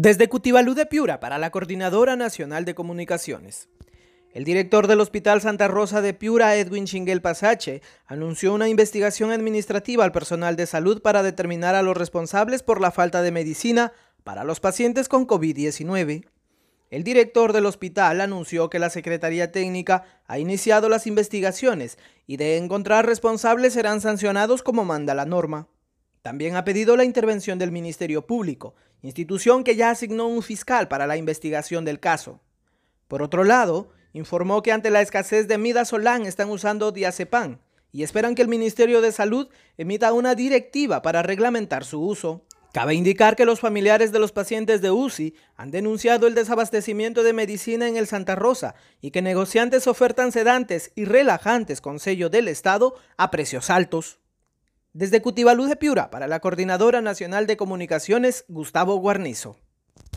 Desde Cutibalú de Piura para la Coordinadora Nacional de Comunicaciones. El director del Hospital Santa Rosa de Piura, Edwin Chinguel Pasache, anunció una investigación administrativa al personal de salud para determinar a los responsables por la falta de medicina para los pacientes con COVID-19. El director del hospital anunció que la Secretaría Técnica ha iniciado las investigaciones y de encontrar responsables serán sancionados como manda la norma. También ha pedido la intervención del Ministerio Público, institución que ya asignó un fiscal para la investigación del caso. Por otro lado, informó que ante la escasez de midazolam están usando diazepam y esperan que el Ministerio de Salud emita una directiva para reglamentar su uso. Cabe indicar que los familiares de los pacientes de UCI han denunciado el desabastecimiento de medicina en el Santa Rosa y que negociantes ofertan sedantes y relajantes con sello del Estado a precios altos. Desde Cutibalú de Piura, para la Coordinadora Nacional de Comunicaciones, Gustavo Guarnizo.